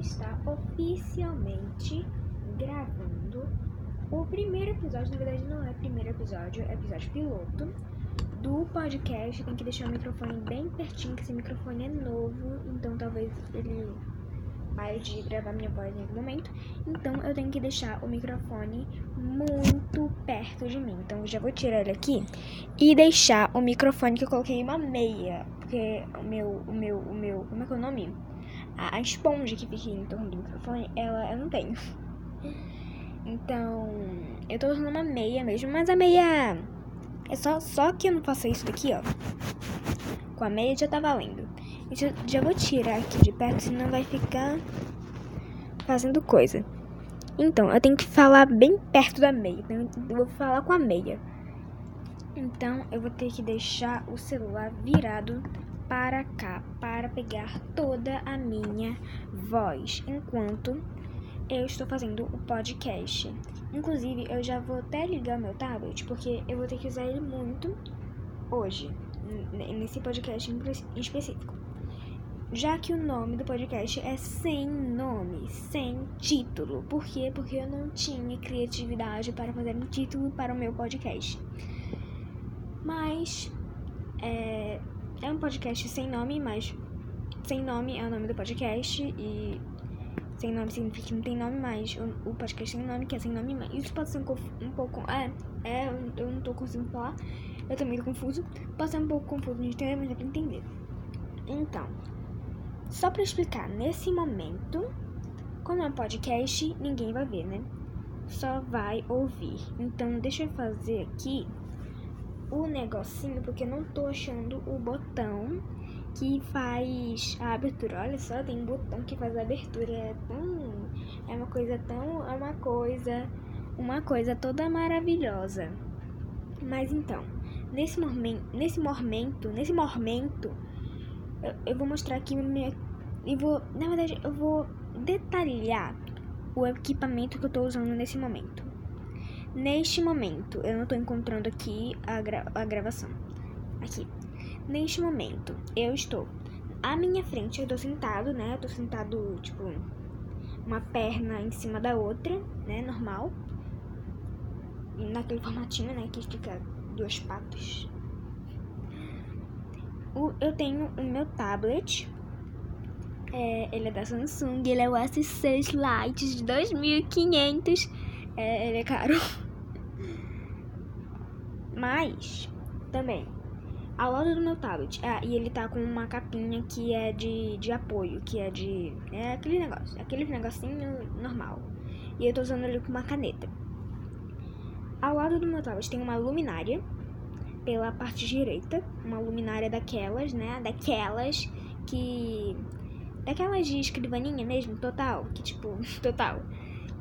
está oficialmente gravando o primeiro episódio. Na verdade, não é primeiro episódio, é episódio piloto do podcast. Tem que deixar o microfone bem pertinho, que esse microfone é novo, então talvez ele pare de gravar minha voz em algum momento. Então eu tenho que deixar o microfone muito perto de mim. Então eu já vou tirar ele aqui e deixar o microfone que eu coloquei uma meia, porque o meu, o meu, o meu, como é que é o nome? A, esponja que fica em torno do microfone, ela eu não tenho. Então, eu tô usando uma meia mesmo, mas a meia é só, só que eu não faço isso daqui, ó. Com a meia já tá valendo. Já vou tirar aqui de perto, senão vai ficar fazendo coisa. Então, eu tenho que falar bem perto da meia. Então, eu vou falar com a meia. Então, eu vou ter que deixar o celular virado para cá, para pegar toda a minha voz, enquanto eu estou fazendo o podcast. Inclusive, eu já vou até ligar meu tablet, porque eu vou ter que usar ele muito hoje, nesse podcast em específico. Já que o nome do podcast é sem nome, sem título. Por quê? Porque eu não tinha criatividade para fazer um título para o meu podcast. Mas é, é um podcast sem nome, mas sem nome é o nome do podcast e sem nome significa que não tem nome mais. O, podcast tem nome, que é sem nome mais. Isso pode ser um, um pouco. É, é, eu não tô conseguindo falar. Eu tô meio confuso. Pode ser um pouco confuso de entender, mas é pra entender. Então, só pra explicar, nesse momento, como é um podcast, ninguém vai ver, né? Só vai ouvir. Então, deixa eu fazer aqui o negocinho, porque eu não tô achando o botão que faz a abertura. Olha só, tem um botão que faz a abertura. É tão. É uma coisa tão. É uma coisa. Uma coisa toda maravilhosa. Mas então, nesse momento. Nesse momento. Nesse momento. Eu, eu vou mostrar aqui minha. E vou. Na verdade, eu vou detalhar o equipamento que eu tô usando nesse momento. Neste momento, eu não tô encontrando aqui a, gra a gravação. Aqui. Neste momento, eu estou à minha frente, eu tô sentado, né? Eu tô sentado, tipo, uma perna em cima da outra, né? Normal. Naquele formatinho, né? Que fica duas patas. O, eu tenho o meu tablet. É, ele é da Samsung, ele é o S6 Lite de 2500. É, ele é caro. Mas, também, ao lado do meu tablet. Ah, e ele tá com uma capinha que é de, de apoio, que é de. É aquele negócio, aquele negocinho normal. E eu tô usando ele com uma caneta. Ao lado do meu tablet tem uma luminária pela parte direita, uma luminária daquelas, né? Daquelas que. Daquelas de escrivaninha mesmo, total. Que tipo. Total.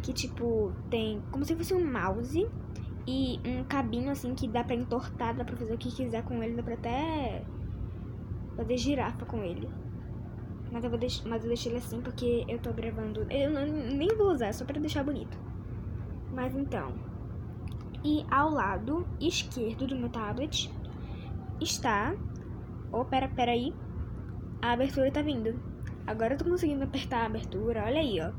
Que tipo, tem como se fosse um mouse e um cabinho assim que dá pra entortar, dá pra fazer o que quiser com ele, dá pra até fazer girafa com ele. Mas eu, vou deix mas eu deixei ele assim porque eu tô gravando. Eu não, nem vou usar, só pra deixar bonito. Mas então. E ao lado esquerdo do meu tablet está. Oh, pera, pera aí. A abertura tá vindo. Agora eu tô conseguindo apertar a abertura, olha aí, ó.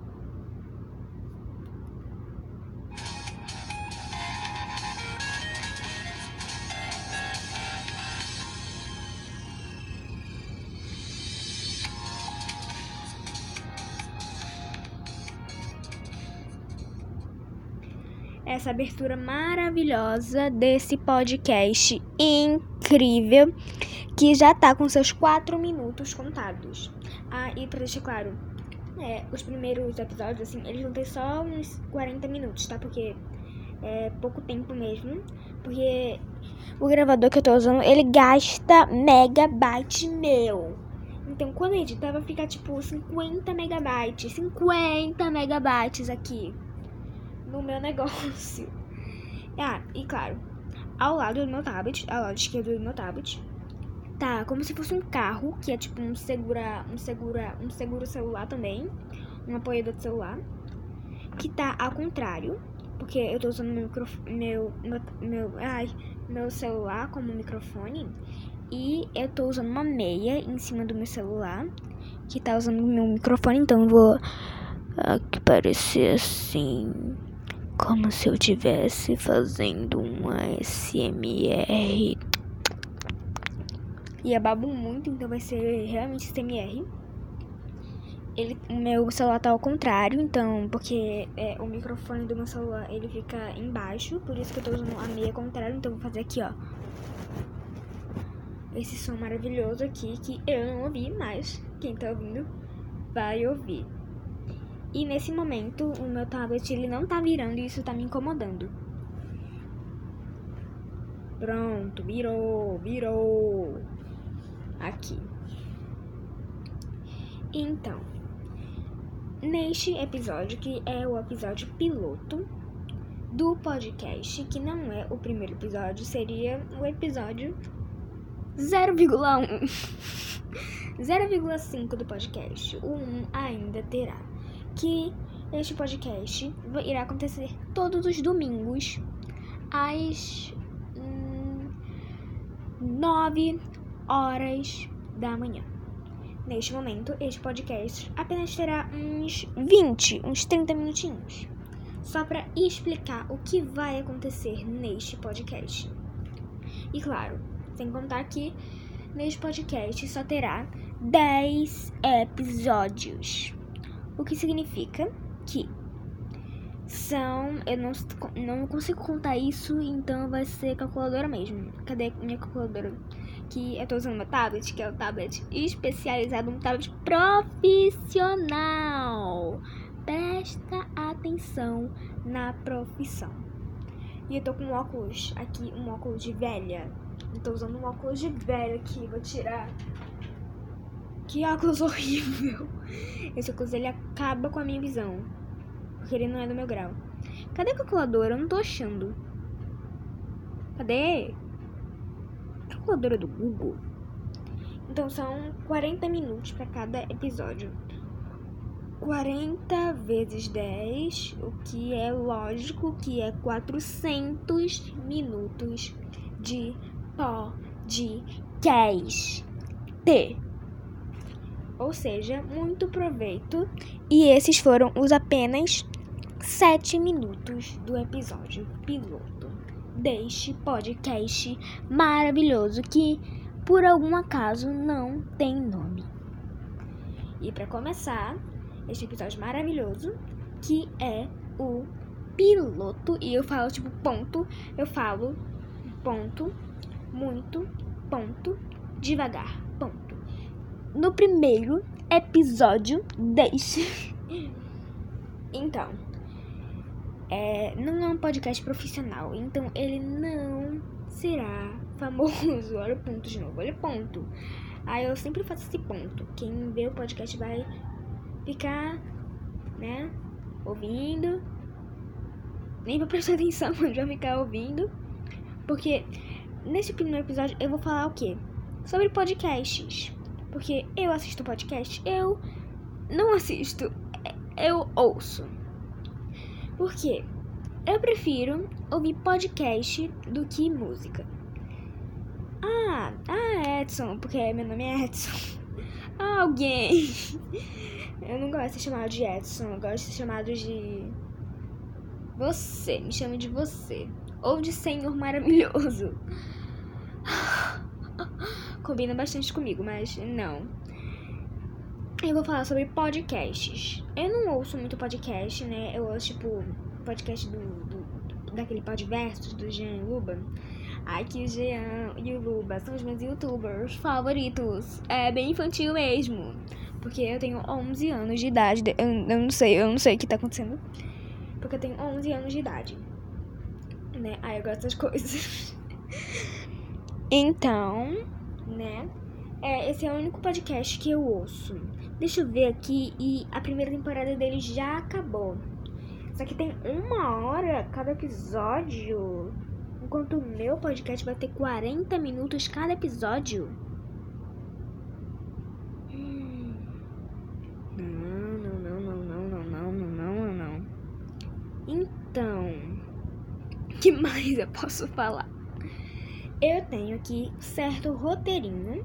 Essa abertura maravilhosa desse podcast incrível que já tá com seus quatro minutos contados. Ah, e pra deixar claro, é, os primeiros episódios, assim, eles vão ter só uns 40 minutos, tá? Porque é pouco tempo mesmo. Porque o gravador que eu tô usando, ele gasta megabyte meu. Então, quando eu editar, vai ficar tipo 50 megabytes. 50 megabytes aqui no meu negócio. Ah, e claro, ao lado do meu tablet, ao lado esquerdo do meu tablet, tá como se fosse um carro, que é tipo um segura, um segura, um seguro celular também, um apoiador de celular, que tá ao contrário, porque eu tô usando meu meu, meu, meu, ai, meu celular como microfone, e eu tô usando uma meia em cima do meu celular, que tá usando meu microfone, então eu vou aqui parecer assim, como se eu tivesse fazendo um ASMR. E é babo muito, então vai ser realmente ASMR. Ele, o meu celular tá ao contrário, então, porque é, o microfone do meu celular ele fica embaixo, por isso que eu tô usando a meia contrária, então vou fazer aqui, ó. Esse som maravilhoso aqui que eu não ouvi, mas quem tá ouvindo vai ouvir. E nesse momento o meu tablet ele não tá virando e isso tá me incomodando. Pronto, virou, virou. Aqui. Então, neste episódio, que é o episódio piloto do podcast, que não é o primeiro episódio, seria o episódio 0,1. 0,5 do podcast. O 1 ainda terá. Que este podcast irá acontecer todos os domingos às hum, 9 horas da manhã. Neste momento, este podcast apenas terá uns 20, uns 30 minutinhos, só para explicar o que vai acontecer neste podcast. E claro, sem contar que neste podcast só terá 10 episódios, o que significa que são. Eu não, não consigo contar isso, então vai ser calculadora mesmo. Cadê minha calculadora? que eu tô usando uma tablet, que é o tablet especializado, um tablet profissional. Presta atenção na profissão. E eu tô com um óculos aqui, um óculos de velha. Eu tô usando um óculos de velha aqui, vou tirar. Que óculos horrível. Esse óculos ele acaba com a minha visão. Porque ele não é do meu grau. Cadê a calculadora? Eu não tô achando. Cadê? calculadora do Google. Então são 40 minutos para cada episódio. 40 vezes 10, o que é lógico que é 400 minutos de podcast. Ou seja, muito proveito. E esses foram os apenas 7 minutos do episódio piloto deste podcast maravilhoso que por algum acaso não tem nome. E para começar, este episódio maravilhoso que é o piloto e eu falo tipo ponto, eu falo ponto, muito, ponto, devagar. No primeiro episódio deste então, é, não é um podcast profissional, então ele não será famoso. Olha o ponto de novo, olha o ponto. Aí eu sempre faço esse ponto. Quem vê o podcast vai ficar, né, ouvindo. Nem vai prestar atenção, mas vai ficar ouvindo. Porque nesse primeiro episódio eu vou falar o quê? Sobre podcasts. Porque eu assisto podcast, eu não assisto, eu ouço. Por quê? Eu prefiro ouvir podcast do que música. Ah, ah, Edson, porque meu nome é Edson. Ah, alguém. Eu não gosto de ser chamado de Edson, eu gosto de ser chamado de. Você, me chama de você. Ou de Senhor Maravilhoso. Combina bastante comigo, mas não. Eu vou falar sobre podcasts. Eu não ouço muito podcast, né? Eu ouço, tipo, podcast do, do daquele podversos do Jean Luba. Ai, que o Jean e o Luba são os meus youtubers favoritos. É bem infantil mesmo. Porque eu tenho 11 anos de idade. Eu, eu não sei, eu não sei o que tá acontecendo. Porque eu tenho 11 anos de idade. Né? Ai, eu gosto das coisas. então, né? É, esse é o único podcast que eu ouço. Deixa eu ver aqui e a primeira temporada dele já acabou. Só que tem uma hora cada episódio. Enquanto o meu podcast vai ter 40 minutos cada episódio. Não, não, não, não, não, não, não, não, não, não. Então, que mais eu posso falar? Eu tenho aqui certo roteirinho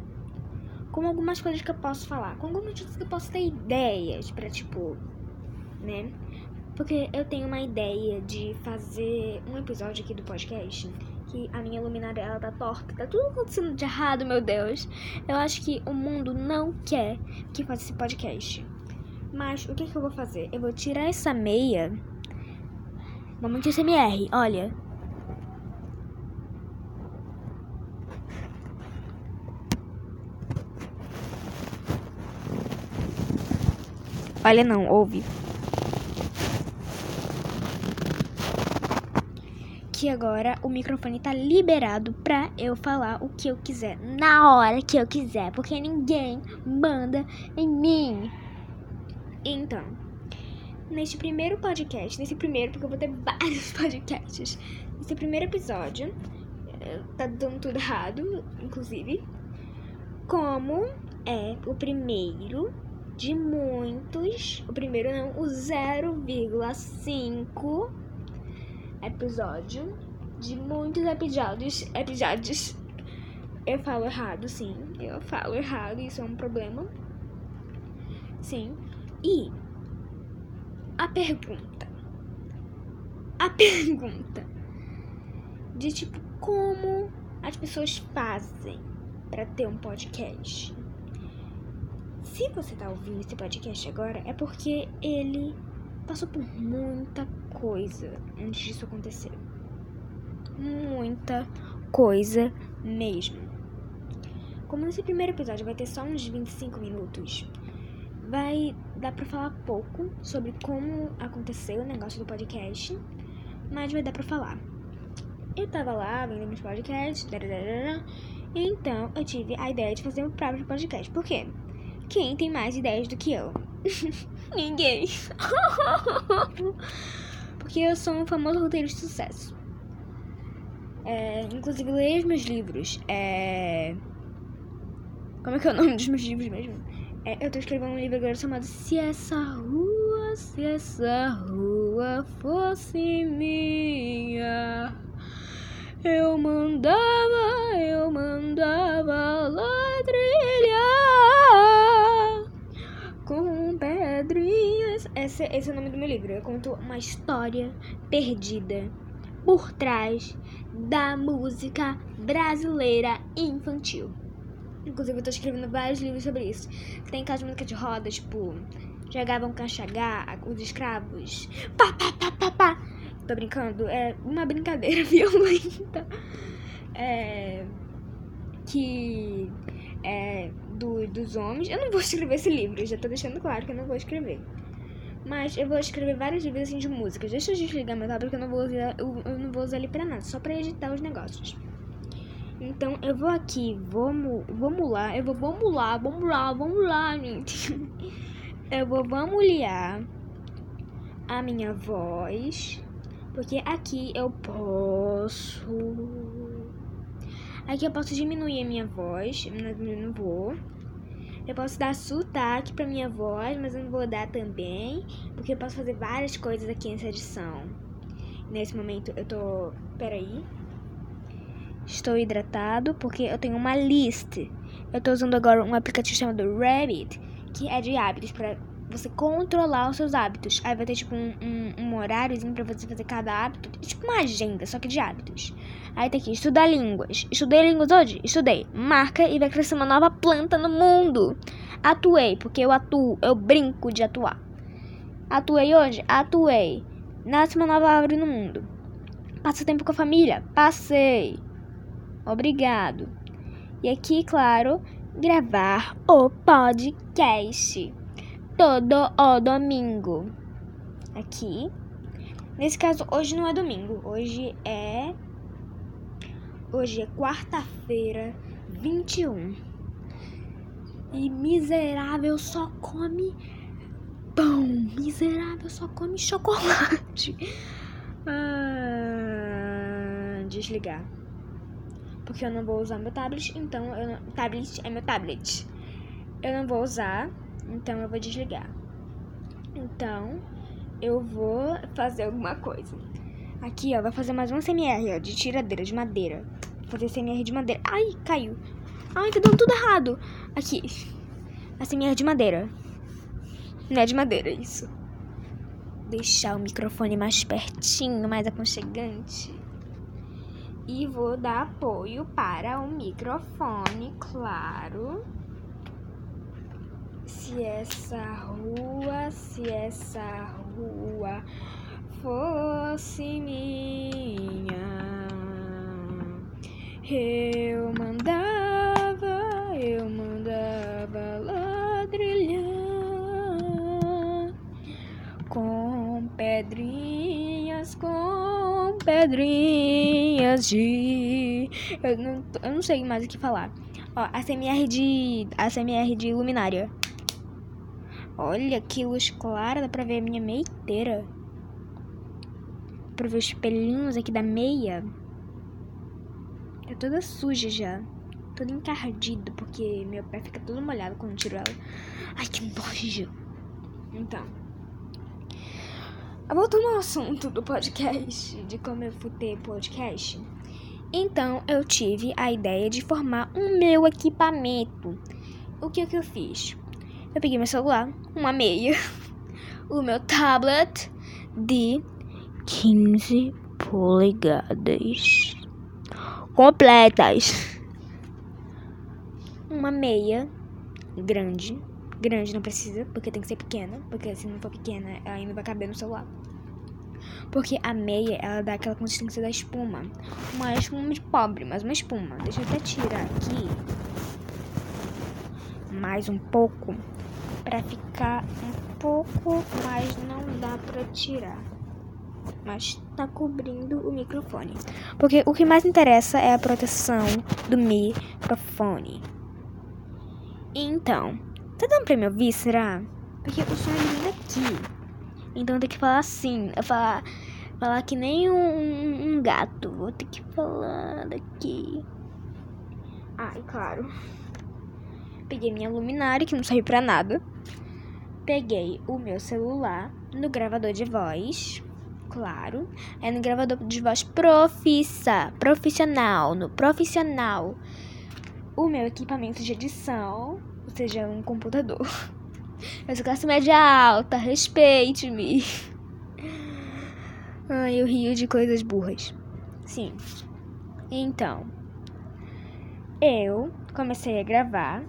com algumas coisas que eu posso falar, com algumas coisas que eu posso ter ideias pra, tipo, né? Porque eu tenho uma ideia de fazer um episódio aqui do podcast que a minha luminária ela tá torta, tá tudo acontecendo de errado, meu Deus. Eu acho que o mundo não quer que faça esse podcast. Mas o que, que eu vou fazer? Eu vou tirar essa meia. Momento SMR, olha. Olha não, ouve. Que agora o microfone tá liberado pra eu falar o que eu quiser, na hora que eu quiser, porque ninguém manda em mim. Então, neste primeiro podcast, nesse primeiro, porque eu vou ter vários podcasts, nesse primeiro episódio, eh, tá dando tudo errado, inclusive, como é o primeiro de muitos, o primeiro não, o 0,5 episódio de muitos episódios, episódios. Eu falo errado, sim, eu falo errado, isso é um problema. Sim. E a pergunta. A pergunta de tipo como as pessoas fazem para ter um podcast. Se você tá ouvindo esse podcast agora, é porque ele passou por muita coisa antes disso acontecer. Muita coisa mesmo. Como nesse primeiro episódio vai ter só uns 25 minutos, vai dar pra falar pouco sobre como aconteceu o negócio do podcast, mas vai dar pra falar. Eu tava lá vendo meus podcasts, então eu tive a ideia de fazer o próprio podcast. Por quê? Quem tem mais ideias do que eu? Ninguém. Porque eu sou um famoso roteiro de sucesso. É, inclusive, leia os meus livros. É... Como é que é o nome dos meus livros mesmo? É, eu tô escrevendo um livro agora chamado Se Essa Rua, Se Essa Rua Fosse Minha. Eu mandava, eu mandava lá Esse, esse é o nome do meu livro. Eu conto uma história perdida por trás da música brasileira infantil. Inclusive, eu tô escrevendo vários livros sobre isso. Tem caso de música de roda, tipo, jogavam canchagá, os escravos. Pá, pá, pá, pá, pá. Tô brincando, é uma brincadeira violenta. É. Que. É. Do, dos homens. Eu não vou escrever esse livro, já tô deixando claro que eu não vou escrever. Mas eu vou escrever vários livros assim de músicas. Deixa eu desligar meu tablet que eu não vou usar, eu, eu não vou usar ele pra nada, só pra editar os negócios. Então eu vou aqui, vamos, vamos lá, eu vou, vamos lá, vamos lá, vamos lá, gente. Eu vou vamulhar a minha voz, porque aqui eu posso. Aqui eu posso diminuir a minha voz, não vou. Eu posso dar sotaque pra minha voz, mas eu não vou dar também, porque eu posso fazer várias coisas aqui nessa edição. Nesse momento eu tô. Peraí. Estou hidratado porque eu tenho uma lista. Eu estou usando agora um aplicativo chamado Rabbit, que é de hábitos para você controlar os seus hábitos. Aí vai ter tipo um, um, um horáriozinho para você fazer cada hábito, tipo uma agenda, só que de hábitos. Aí tem aqui estudar línguas. Estudei línguas hoje? Estudei. Marca e vai crescer uma nova planta no mundo. Atuei, porque eu atuo, eu brinco de atuar. Atuei hoje? Atuei. Nasce uma nova árvore no mundo. Passa tempo com a família? Passei. Obrigado. E aqui, claro, gravar o podcast todo o domingo. Aqui. Nesse caso, hoje não é domingo, hoje é Hoje é quarta-feira, 21. E miserável só come pão. Miserável só come chocolate. Ah, desligar porque eu não vou usar meu tablet, então eu não, tablet é meu tablet. Eu não vou usar, então eu vou desligar. Então, eu vou fazer alguma coisa. Aqui, ó, vai fazer mais um CMR, ó, de tiradeira, de madeira. Vou fazer CMR de madeira. Ai, caiu. Ai, tá dando tudo errado. Aqui. Assim, é de madeira. Não é de madeira, isso. Deixar o microfone mais pertinho, mais aconchegante. E vou dar apoio para o microfone, claro. Se essa rua, se essa rua fosse minha, eu mandava, eu mandava ladrilhar com pedrinhas, com pedrinhas de. Eu não, eu não sei mais o que falar. Ó, a CMR de. A CMR de luminária. Olha que luz clara, dá pra ver a minha meia inteira. Dá pra ver os pelinhos aqui da meia. Tá toda suja já. Toda encardido, porque meu pé fica todo molhado quando tiro ela. Ai, que nojo. Então. Voltando ao assunto do podcast, de como eu fui ter podcast. Então, eu tive a ideia de formar um meu equipamento. O que, que eu fiz? Eu peguei meu celular, uma meia, o meu tablet de 15 polegadas completas. Uma meia grande. Grande não precisa, porque tem que ser pequena. Porque se não for pequena, ela ainda vai caber no celular. Porque a meia, ela dá aquela consistência da espuma. Uma espuma de pobre, mas uma espuma. Deixa eu até tirar aqui. Mais um pouco para ficar um pouco, mas não dá para tirar. Mas tá cobrindo o microfone. Porque o que mais interessa é a proteção do microfone. Então, tá dando pra me ouvir, será? Porque o som vem daqui. Então tem que falar assim, falar, falar que nem um, um gato. Vou ter que falar daqui. E claro. Peguei minha luminária, que não serve pra nada peguei o meu celular no gravador de voz, claro, é no gravador de voz profissa, profissional, no profissional. O meu equipamento de edição, ou seja, um computador. Eu sou classe média alta, respeite-me. Ai, eu rio de coisas burras. Sim. Então, eu comecei a gravar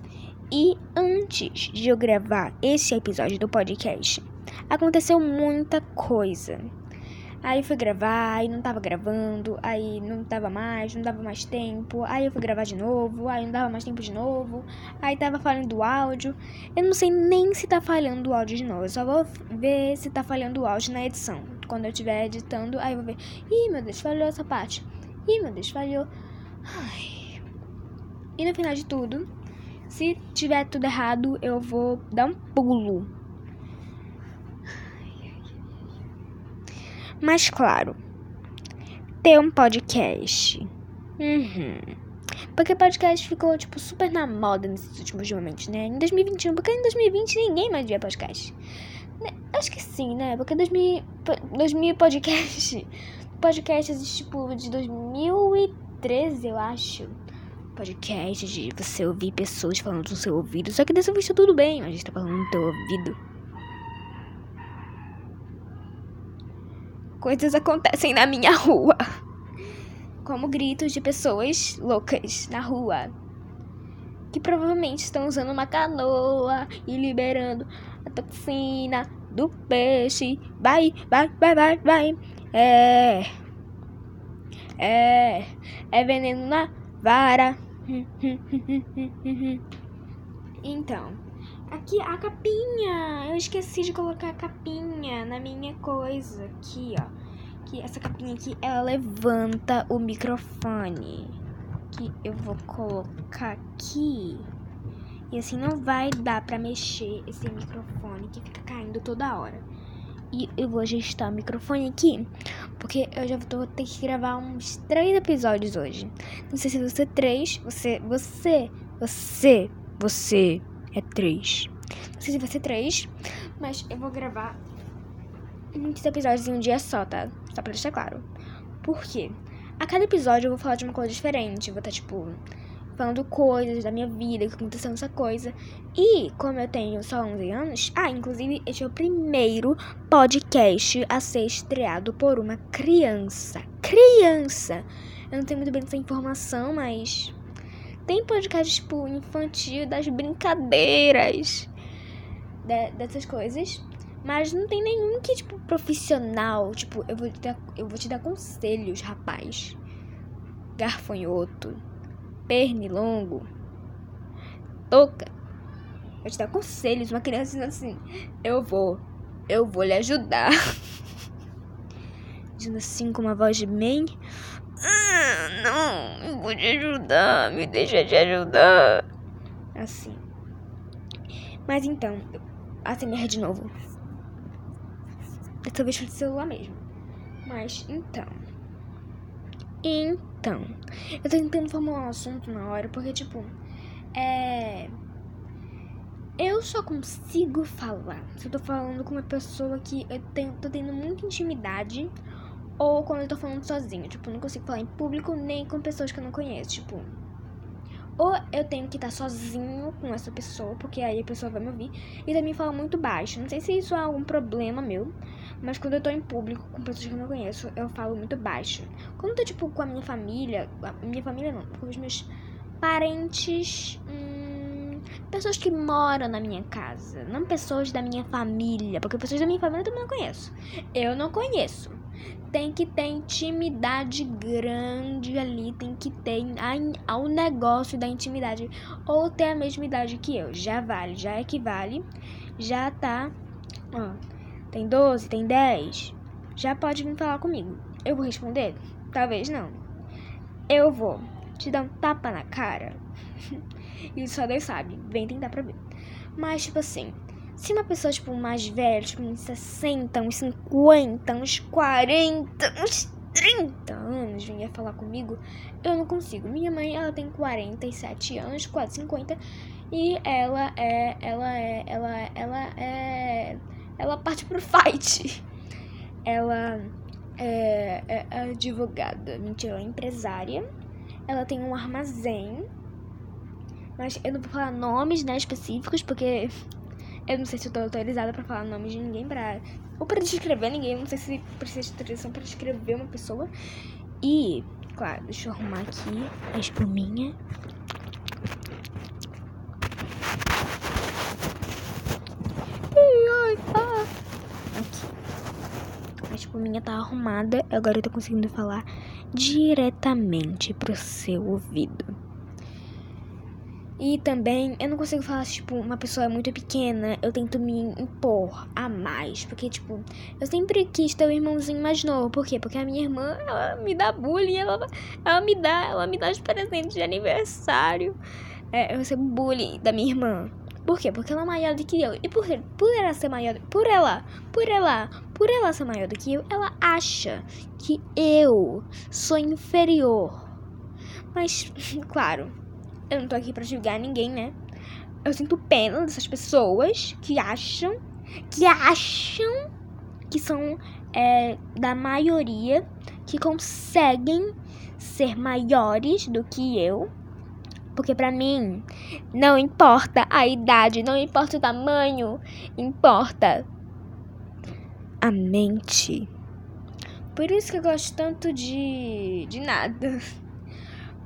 e antes de eu gravar esse episódio do podcast, aconteceu muita coisa. Aí fui gravar, aí não tava gravando, aí não tava mais, não dava mais tempo. Aí eu fui gravar de novo, aí não dava mais tempo de novo. Aí tava falhando o áudio. Eu não sei nem se tá falhando o áudio de novo. Eu só vou ver se tá falhando o áudio na edição. Quando eu estiver editando, aí eu vou ver. Ih, meu Deus, falhou essa parte. Ih, meu Deus, falhou. Ai. E no final de tudo, se tiver tudo errado, eu vou dar um pulo. Mas claro, ter um podcast. Uhum. Porque podcast ficou, tipo, super na moda nesses últimos momentos, né? Em 2021, porque em 2020 ninguém mais via podcast. Né? Acho que sim, né? Porque 2000, 2000 podcast. Podcast existe, tipo, de 2013, eu acho podcast de você ouvir pessoas falando no seu ouvido. Só que dessa vez tá tudo bem, a gente tá falando no teu ouvido. Coisas acontecem na minha rua. Como gritos de pessoas loucas na rua. Que provavelmente estão usando uma canoa e liberando a toxina do peixe. Vai, vai, vai, vai, vai. É. É. É veneno na vara. Então, aqui a capinha. Eu esqueci de colocar a capinha na minha coisa aqui, ó. Que essa capinha aqui, ela levanta o microfone. Que eu vou colocar aqui. E assim não vai dar pra mexer esse microfone que fica caindo toda hora. E eu vou ajustar o microfone aqui, porque eu já vou ter que gravar uns três episódios hoje. Não sei se você é três, você, você, você, você é três. Não sei se vai ser três, mas eu vou gravar muitos episódios em um dia só, tá? Só pra deixar claro. Por quê? A cada episódio eu vou falar de uma coisa diferente. Vou estar, tipo, falando coisas da minha vida, que aconteceu essa coisa. E como eu tenho só 11 anos, ah, inclusive este é o primeiro podcast a ser estreado por uma criança. Criança! Eu não tenho muito bem essa informação, mas tem podcast tipo infantil das brincadeiras de, dessas coisas. Mas não tem nenhum que, tipo, profissional. Tipo, eu vou te dar, eu vou te dar conselhos, rapaz. Garfanhoto. Pernilongo. Toca. Vou te dar conselhos. Uma criança assim: Eu vou. Eu vou lhe ajudar. Dizendo assim com uma voz de bem. Ah, não, eu vou te ajudar. Me deixa te ajudar. Assim. Mas então, assim de novo. Dessa vez foi de celular mesmo. Mas, então. Então. Eu tô tentando formular um assunto na hora, porque, tipo. É. Eu só consigo falar se eu tô falando com uma pessoa que eu tenho, tô tendo muita intimidade. Ou quando eu tô falando sozinho. Tipo, não consigo falar em público nem com pessoas que eu não conheço. Tipo, ou eu tenho que estar sozinho com essa pessoa, porque aí a pessoa vai me ouvir. E também fala muito baixo. Não sei se isso é algum problema meu. Mas quando eu tô em público com pessoas que eu não conheço, eu falo muito baixo. Quando eu tô, tipo, com a minha família. A minha família não, com os meus parentes. Hum, pessoas que moram na minha casa. Não pessoas da minha família. Porque pessoas da minha família eu também não conheço. Eu não conheço tem que ter intimidade grande ali, tem que ter ao negócio da intimidade ou ter a mesma idade que eu. Já vale, já equivale, já tá, ó, tem 12, tem 10. Já pode vir falar comigo. Eu vou responder? Talvez não. Eu vou te dar um tapa na cara. Isso só Deus sabe. Vem tentar pra ver. Mas, tipo assim, se uma pessoa, tipo, mais velha, tipo, uns 60, uns 50, uns 40, uns 30 anos vinha falar comigo, eu não consigo. Minha mãe, ela tem 47 anos, quase 50, e ela é, ela é, ela, ela é, ela parte pro fight. Ela é, é, advogada, mentira, ela é empresária. Ela tem um armazém, mas eu não vou falar nomes, né, específicos, porque eu não sei se eu tô autorizada pra falar o nome de ninguém pra. Ou pra descrever ninguém. Não sei se precisa de autorização pra descrever uma pessoa. E, claro, deixa eu arrumar aqui a espuminha. Ai, ah. Aqui. A espuminha tá arrumada. Agora eu tô conseguindo falar diretamente pro seu ouvido. E também, eu não consigo falar, tipo, uma pessoa é muito pequena, eu tento me impor a mais. Porque, tipo, eu sempre quis ter um irmãozinho mais novo. Por quê? Porque a minha irmã, ela me dá bullying, ela, ela me dá, ela me dá os presentes de aniversário. É, eu recebo bullying da minha irmã. Por quê? Porque ela é maior do que eu. E por, por ela ser maior, por ela, por ela, por ela ser maior do que eu, ela acha que eu sou inferior. Mas, claro, eu não tô aqui pra julgar ninguém, né? Eu sinto pena dessas pessoas que acham, que acham que são é, da maioria, que conseguem ser maiores do que eu. Porque pra mim, não importa a idade, não importa o tamanho, importa a mente. Por isso que eu gosto tanto de. de nada.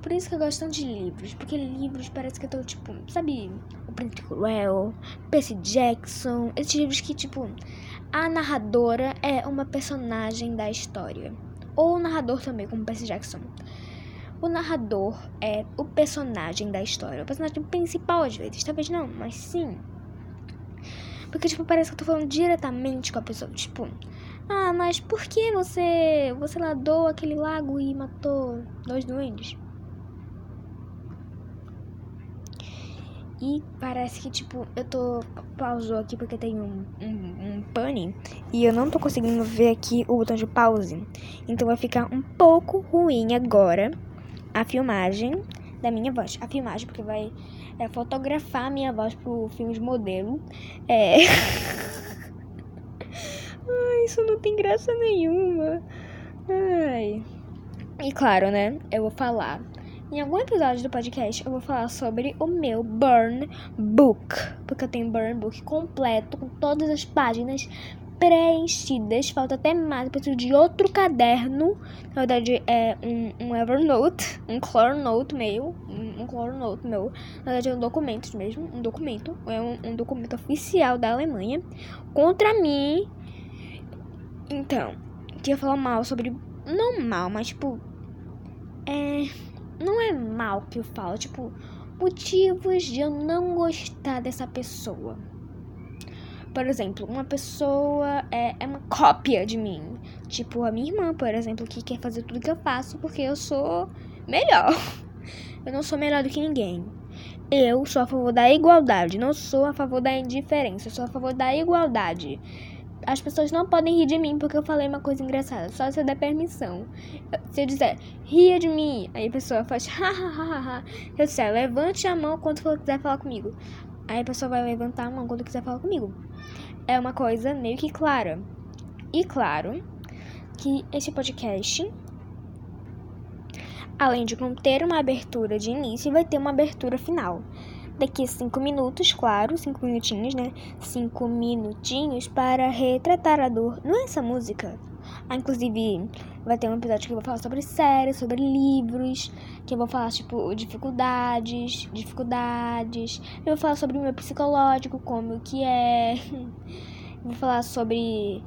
Por isso que eu gosto tanto de livros. Porque livros parece que eu tô, tipo, sabe? O Príncipe Cruel, Percy Jackson. Esses livros que, tipo, a narradora é uma personagem da história. Ou o narrador também, como Percy Jackson. O narrador é o personagem da história. O personagem principal, às vezes. Talvez não, mas sim. Porque, tipo, parece que eu tô falando diretamente com a pessoa. Tipo, ah, mas por que você, você ladou aquele lago e matou dois duendes? E parece que, tipo, eu tô. Pausou aqui porque tem um, um, um pane. E eu não tô conseguindo ver aqui o botão de pause. Então vai ficar um pouco ruim agora a filmagem da minha voz. A filmagem, porque vai é, fotografar a minha voz pro filme de modelo. É. Ai, isso não tem graça nenhuma. Ai. E claro, né? Eu vou falar Em algum episódio do podcast eu vou falar sobre o meu Burn Book. Porque eu tenho Burn Book completo, com todas as páginas preenchidas. Falta até mais. Eu preciso de outro caderno. Na verdade, é um, um Evernote, um Clornote meu. Um, um Clornote meu. Na verdade, é um documento mesmo. Um documento. É um, um documento oficial da Alemanha contra mim. Então, queria falar mal sobre. Não mal, mas tipo. É não é mal que eu falo, tipo, motivos de eu não gostar dessa pessoa. Por exemplo, uma pessoa é, é uma cópia de mim. Tipo, a minha irmã, por exemplo, que quer fazer tudo que eu faço porque eu sou melhor. Eu não sou melhor do que ninguém. Eu sou a favor da igualdade, não sou a favor da indiferença, eu sou a favor da igualdade as pessoas não podem rir de mim porque eu falei uma coisa engraçada, só se eu der permissão. Se eu disser, ria de mim, aí a pessoa faz, hahaha. eu disser, levante a mão quando quiser falar comigo. Aí a pessoa vai levantar a mão quando quiser falar comigo. É uma coisa meio que clara. E claro que esse podcast, além de conter uma abertura de início, vai ter uma abertura final daqui a cinco minutos, claro, cinco minutinhos, né? Cinco minutinhos para retratar a dor. Não é essa música? Ah, inclusive, vai ter um episódio que eu vou falar sobre séries, sobre livros, que eu vou falar, tipo, dificuldades, dificuldades. Eu vou falar sobre o meu psicológico, como que é. vou falar sobre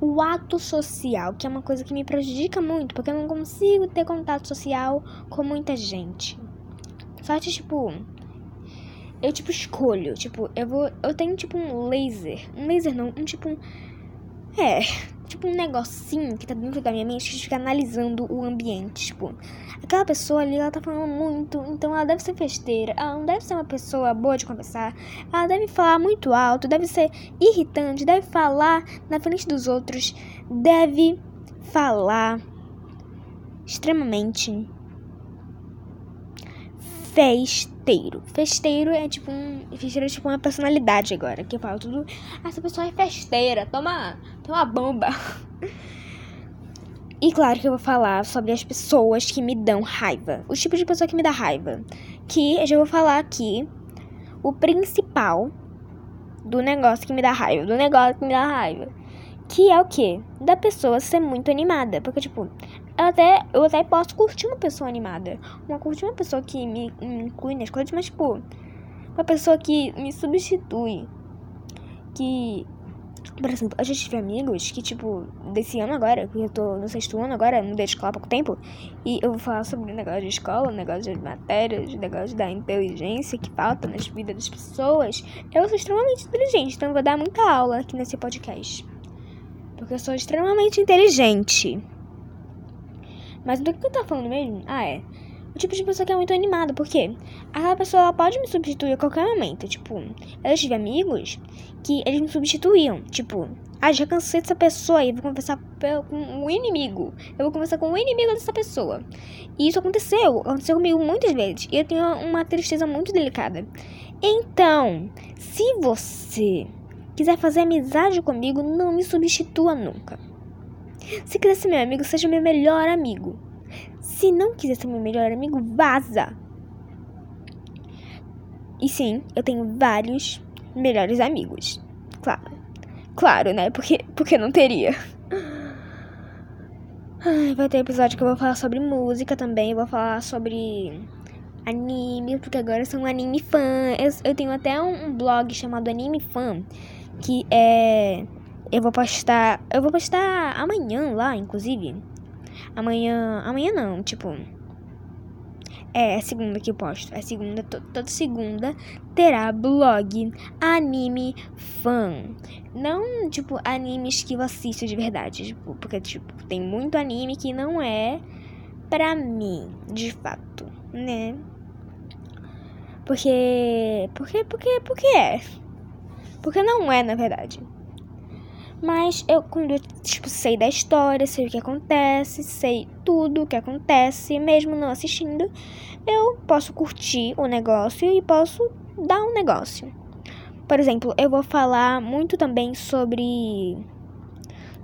o ato social, que é uma coisa que me prejudica muito, porque eu não consigo ter contato social com muita gente. Só que, tipo, eu tipo escolho, tipo, eu vou, eu tenho tipo um laser, um laser não, um tipo um, é, tipo um negocinho que tá dentro da minha mente que fica analisando o ambiente, tipo, aquela pessoa ali, ela tá falando muito, então ela deve ser festeira, ela não deve ser uma pessoa boa de conversar, ela deve falar muito alto, deve ser irritante, deve falar na frente dos outros, deve falar extremamente festeiro. Festeiro é tipo um. Festeiro é tipo uma personalidade agora. Que eu falo tudo. Ah, essa pessoa é festeira. Toma. Toma bomba. E claro que eu vou falar sobre as pessoas que me dão raiva. O tipo de pessoa que me dá raiva. Que eu já vou falar aqui o principal do negócio que me dá raiva. Do negócio que me dá raiva. Que é o quê? Da pessoa ser muito animada. Porque, tipo, até, eu até posso curtir uma pessoa animada. Uma curtir uma pessoa que me, me inclui nas coisas, mas, tipo, uma pessoa que me substitui. Que. Por exemplo, eu já tive amigos que, tipo, desse ano agora, porque eu tô no sexto ano agora, mudei de escola há pouco tempo, e eu vou falar sobre negócio de escola, negócio de matérias, negócio da inteligência que falta nas vidas das pessoas. Eu sou extremamente inteligente, então eu vou dar muita aula aqui nesse podcast. Porque eu sou extremamente inteligente. Mas do que eu tava falando mesmo? Ah, é. O tipo de pessoa que é muito animada, porque aquela pessoa pode me substituir a qualquer momento. Tipo, eu tive amigos que eles me substituíam. Tipo, ah, já cansei dessa pessoa e vou conversar com o inimigo. Eu vou conversar com o inimigo dessa pessoa. E isso aconteceu. Aconteceu comigo muitas vezes. E eu tenho uma tristeza muito delicada. Então, se você quiser fazer amizade comigo, não me substitua nunca. Se quiser ser meu amigo, seja meu melhor amigo. Se não quiser ser meu melhor amigo, vaza. E sim, eu tenho vários melhores amigos. Claro. Claro, né? Porque, porque não teria. Ai, vai ter episódio que eu vou falar sobre música também. Vou falar sobre anime, porque agora eu sou um anime fã. Eu, eu tenho até um, um blog chamado Anime Fã, que é eu vou postar. Eu vou postar amanhã lá, inclusive. Amanhã. Amanhã não, tipo. É, é segunda que eu posto. É segunda, to, toda segunda terá blog anime fã. Não, tipo, animes que eu assisto de verdade. Tipo, porque, tipo, tem muito anime que não é pra mim, de fato, né? Porque. Porque, porque, porque é. Porque não é, na verdade. Mas eu, quando eu, tipo, sei da história, sei o que acontece, sei tudo o que acontece, mesmo não assistindo, eu posso curtir o negócio e posso dar um negócio. Por exemplo, eu vou falar muito também sobre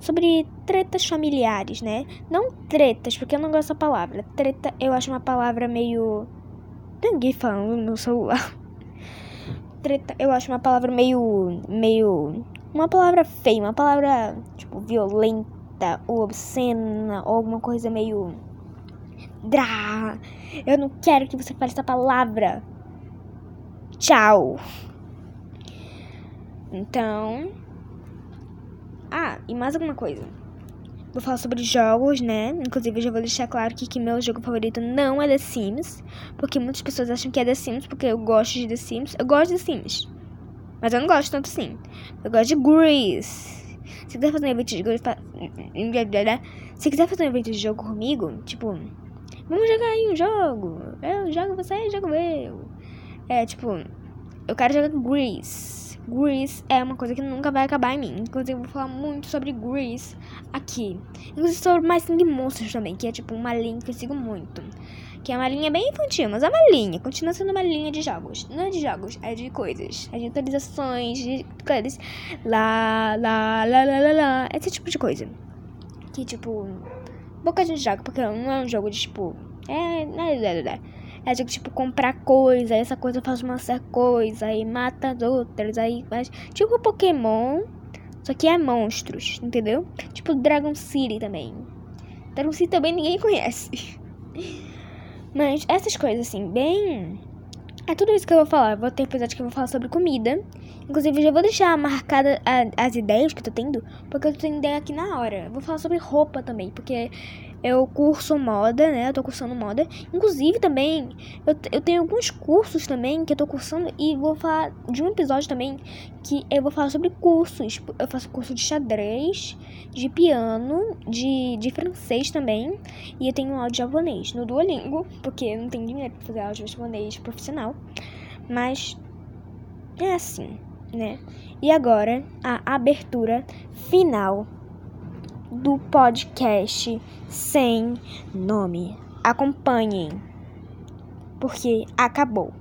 sobre tretas familiares, né? Não tretas, porque eu não gosto da palavra. Treta eu acho uma palavra meio. Ninguém falando no celular. Treta eu acho uma palavra meio. meio. Uma palavra feia, uma palavra, tipo, violenta ou obscena ou alguma coisa meio. Drá! Eu não quero que você fale essa palavra. Tchau! Então. Ah, e mais alguma coisa. Vou falar sobre jogos, né? Inclusive, eu já vou deixar claro aqui que meu jogo favorito não é The Sims. Porque muitas pessoas acham que é The Sims porque eu gosto de The Sims. Eu gosto de The Sims. Mas eu não gosto tanto assim. Eu gosto de Grease. Se quiser fazer um evento de Grease. Se quiser fazer um evento de jogo comigo, tipo. Vamos jogar aí um jogo. Eu jogo você, jogo eu. É, tipo. Eu quero jogar Grease. Grease é uma coisa que nunca vai acabar em mim. Inclusive, eu vou falar muito sobre Grease aqui. Inclusive, sobre Sing Monsters também, que é tipo uma linha que eu sigo muito. Que é uma linha bem infantil, mas é uma linha. Continua sendo uma linha de jogos. Não é de jogos, é de coisas. É de atualizações, de coisas. Lá, lá, lá, lá, lá, lá. Esse tipo de coisa. Que, tipo, pouca gente joga, porque não é um jogo de, tipo... É, não é, é, é. É de tipo comprar coisa, essa coisa faz uma certa coisa, aí mata as outras, aí faz. Tipo Pokémon, só que é monstros, entendeu? Tipo Dragon City também. Dragon City também ninguém conhece. Mas essas coisas assim, bem. É tudo isso que eu vou falar. Vou ter episódio que eu vou falar sobre comida. Inclusive, já vou deixar marcada as ideias que eu tô tendo, porque eu tô tendo ideia aqui na hora. vou falar sobre roupa também, porque eu curso moda, né? Eu tô cursando moda. Inclusive, também, eu, eu tenho alguns cursos também que eu tô cursando e vou falar de um episódio também que eu vou falar sobre cursos. Eu faço curso de xadrez, de piano, de, de francês também. E eu tenho áudio japonês no Duolingo, porque eu não tenho dinheiro pra fazer áudio japonês profissional. Mas é assim, né? E agora, a abertura final do podcast sem nome. Acompanhem, porque acabou.